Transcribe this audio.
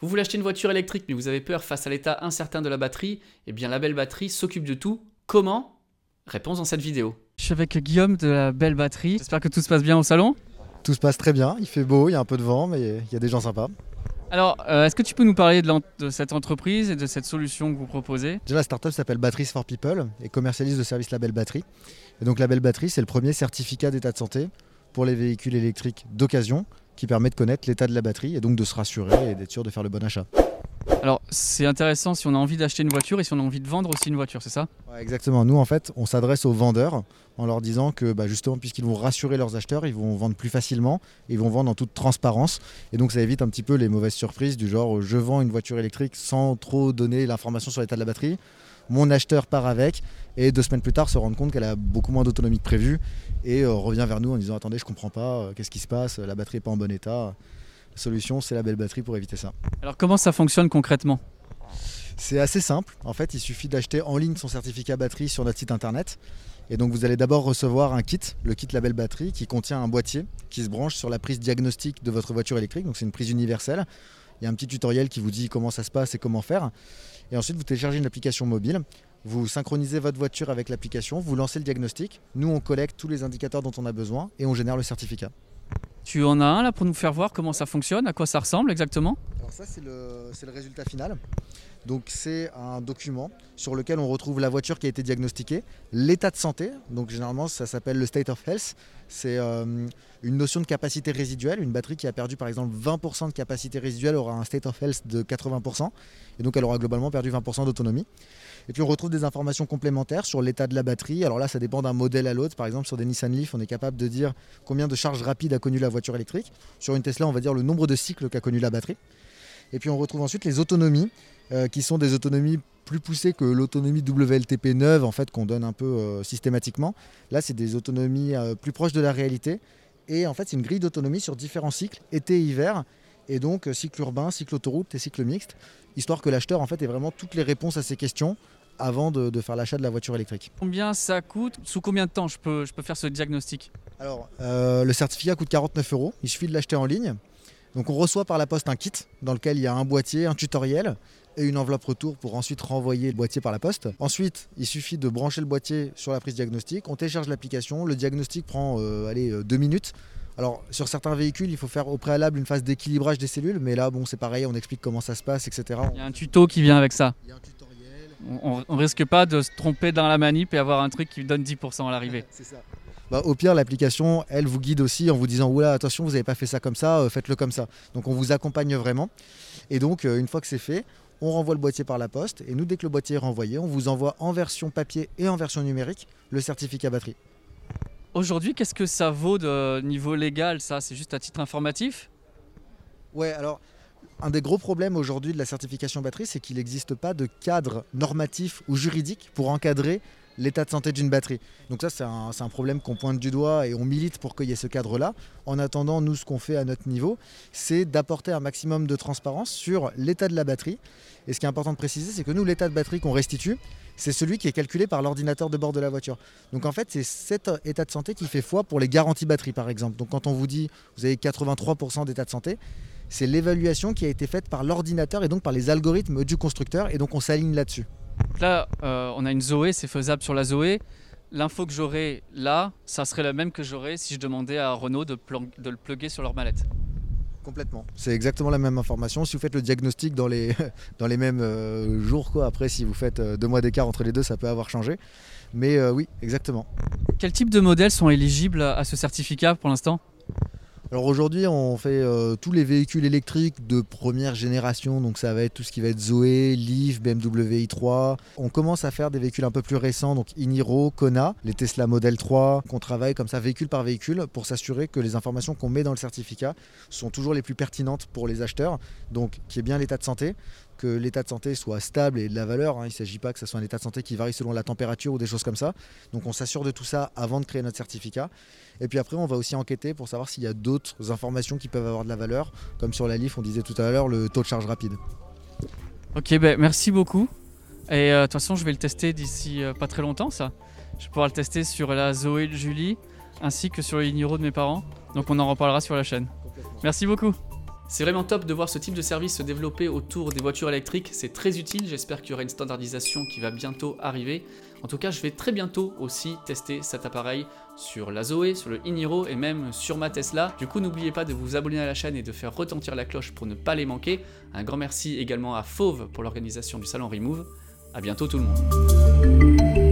Vous voulez acheter une voiture électrique mais vous avez peur face à l'état incertain de la batterie Eh bien la belle batterie s'occupe de tout. Comment? Réponse dans cette vidéo. Je suis avec Guillaume de la belle batterie. J'espère que tout se passe bien au salon. Tout se passe très bien, il fait beau, il y a un peu de vent, mais il y a des gens sympas. Alors, euh, est-ce que tu peux nous parler de, cette entreprise et de cette solution que vous proposez? Déjà, la startup s'appelle Batteries for People et commercialise le service Label Batterie. Et donc, Label Batterie, c'est le premier certificat d'état de santé pour les véhicules électriques d'occasion qui permet de connaître l'état de la batterie et donc de se rassurer et d'être sûr de faire le bon achat. Alors, c'est intéressant si on a envie d'acheter une voiture et si on a envie de vendre aussi une voiture, c'est ça? Ouais, exactement. Nous, en fait, on s'adresse aux vendeurs en leur disant que, bah, justement, puisqu'ils vont rassurer leurs acheteurs, ils vont vendre plus facilement, ils vont vendre en toute transparence. Et donc, ça évite un petit peu les mauvaises surprises du genre euh, je vends une voiture électrique sans trop donner l'information sur l'état de la batterie. Mon acheteur part avec et deux semaines plus tard se rend compte qu'elle a beaucoup moins d'autonomie que prévu et euh, revient vers nous en disant attendez je comprends pas euh, qu'est-ce qui se passe la batterie n'est pas en bon état la solution c'est la belle batterie pour éviter ça Alors, comment ça fonctionne concrètement? C'est assez simple. En fait, il suffit d'acheter en ligne son certificat batterie sur notre site internet. Et donc, vous allez d'abord recevoir un kit, le kit label batterie, qui contient un boîtier qui se branche sur la prise diagnostique de votre voiture électrique. Donc, c'est une prise universelle. Il y a un petit tutoriel qui vous dit comment ça se passe et comment faire. Et ensuite, vous téléchargez une application mobile. Vous synchronisez votre voiture avec l'application, vous lancez le diagnostic. Nous, on collecte tous les indicateurs dont on a besoin et on génère le certificat. Tu en as un là pour nous faire voir comment ça fonctionne, à quoi ça ressemble exactement? Alors ça, c'est le, c'est le résultat final. Donc c'est un document sur lequel on retrouve la voiture qui a été diagnostiquée, l'état de santé, donc généralement ça s'appelle le state of health, c'est euh, une notion de capacité résiduelle, une batterie qui a perdu par exemple 20% de capacité résiduelle aura un state of health de 80%, et donc elle aura globalement perdu 20% d'autonomie. Et puis on retrouve des informations complémentaires sur l'état de la batterie, alors là ça dépend d'un modèle à l'autre, par exemple sur des Nissan Leaf on est capable de dire combien de charges rapides a connu la voiture électrique, sur une Tesla on va dire le nombre de cycles qu'a connu la batterie. Et puis on retrouve ensuite les autonomies, euh, qui sont des autonomies plus poussées que l'autonomie WLTP 9 en fait qu'on donne un peu euh, systématiquement. Là c'est des autonomies euh, plus proches de la réalité. Et en fait c'est une grille d'autonomie sur différents cycles, été et hiver, et donc cycle urbain, cycle autoroute et cycle mixte, histoire que l'acheteur en fait ait vraiment toutes les réponses à ces questions avant de, de faire l'achat de la voiture électrique. Combien ça coûte? Sous combien de temps je peux, je peux faire ce diagnostic? Alors, euh, le certificat coûte 49 euros. Il suffit de l'acheter en ligne. Donc, on reçoit par la poste un kit dans lequel il y a un boîtier, un tutoriel et une enveloppe retour pour ensuite renvoyer le boîtier par la poste. Ensuite, il suffit de brancher le boîtier sur la prise diagnostic. On télécharge l'application. Le diagnostic prend euh, allez, euh, deux minutes. Alors, sur certains véhicules, il faut faire au préalable une phase d'équilibrage des cellules. Mais là, bon, c'est pareil, on explique comment ça se passe, etc. Il y a un tuto qui vient avec ça. Il y a un tutoriel. On, on- on risque pas de se tromper dans la manip et avoir un truc qui donne 10% à l'arrivée. C'est ça. Bah, au pire, l'application, elle vous guide aussi en vous disant Oula, attention, vous n'avez pas fait ça comme ça, euh, faites-le comme ça. Donc on vous accompagne vraiment. Et donc, euh, une fois que c'est fait, on renvoie le boîtier par la poste. Et nous, dès que le boîtier est renvoyé, on vous envoie en version papier et en version numérique le certificat batterie. Aujourd'hui, qu'est-ce que ça vaut de niveau légal ça? C'est juste à titre informatif? Ouais, alors. Un des gros problèmes aujourd'hui de la certification batterie, c'est qu'il n'existe pas de cadre normatif ou juridique pour encadrer l'état de santé d'une batterie. Donc ça, c'est un, problème qu'on pointe du doigt et on milite pour qu'il y ait ce cadre-là. En attendant, nous, ce qu'on fait à notre niveau, c'est d'apporter un maximum de transparence sur l'état de la batterie. Et ce qui est important de préciser, c'est que nous, l'état de batterie qu'on restitue, c'est celui qui est calculé par l'ordinateur de bord de la voiture. Donc en fait, c'est cet état de santé qui fait foi pour les garanties batterie, par exemple. Donc quand on vous dit vous avez 83% d'état de santé, c'est l'évaluation qui a été faite par l'ordinateur et donc par les algorithmes du constructeur. Et donc on s'aligne là-dessus. Donc Là, euh, on a une Zoé, c'est faisable sur la Zoé. L'info que j'aurais là, ça serait la même que j'aurais si je demandais à Renault de, le plugger sur leur mallette. Complètement. C'est exactement la même information. Si vous faites le diagnostic dans les, dans les mêmes euh, jours, quoi. après si vous faites euh, deux mois d'écart entre les deux, ça peut avoir changé. Mais euh, oui, exactement. Quel type de modèles sont éligibles à ce certificat pour l'instant? Alors aujourd'hui, on fait euh, tous les véhicules électriques de première génération, donc ça va être tout ce qui va être Zoé, Leaf, BMW i3. On commence à faire des véhicules un peu plus récents, donc Iniro, Kona, les Tesla Model 3, qu'on travaille comme ça véhicule par véhicule pour s'assurer que les informations qu'on met dans le certificat sont toujours les plus pertinentes pour les acheteurs, donc qui est bien l'état de santé, que l'état de santé soit stable et de la valeur. hein. Il ne s'agit pas que ce soit un état de santé qui varie selon la température ou des choses comme ça. Donc on s'assure de tout ça avant de créer notre certificat. Et puis après, on va aussi enquêter pour savoir s'il y a d'autres informations qui peuvent avoir de la valeur, comme sur la Leaf, on disait tout à l'heure, le taux de charge rapide. Ok, ben merci beaucoup. Et euh, de toute façon, je vais le tester d'ici euh, pas très longtemps, ça. Je vais pouvoir le tester sur la Zoé de Julie, ainsi que sur les Niro de mes parents. Donc on en reparlera sur la chaîne. Merci beaucoup. C'est vraiment top de voir ce type de service se développer autour des voitures électriques, c'est très utile, j'espère qu'il y aura une standardisation qui va bientôt arriver. En tout cas, je vais très bientôt aussi tester cet appareil sur la Zoé, sur le Iniro et même sur ma Tesla. Du coup, n'oubliez pas de vous abonner à la chaîne et de faire retentir la cloche pour ne pas les manquer. Un grand merci également à Fauve pour l'organisation du salon Remove. A bientôt tout le monde.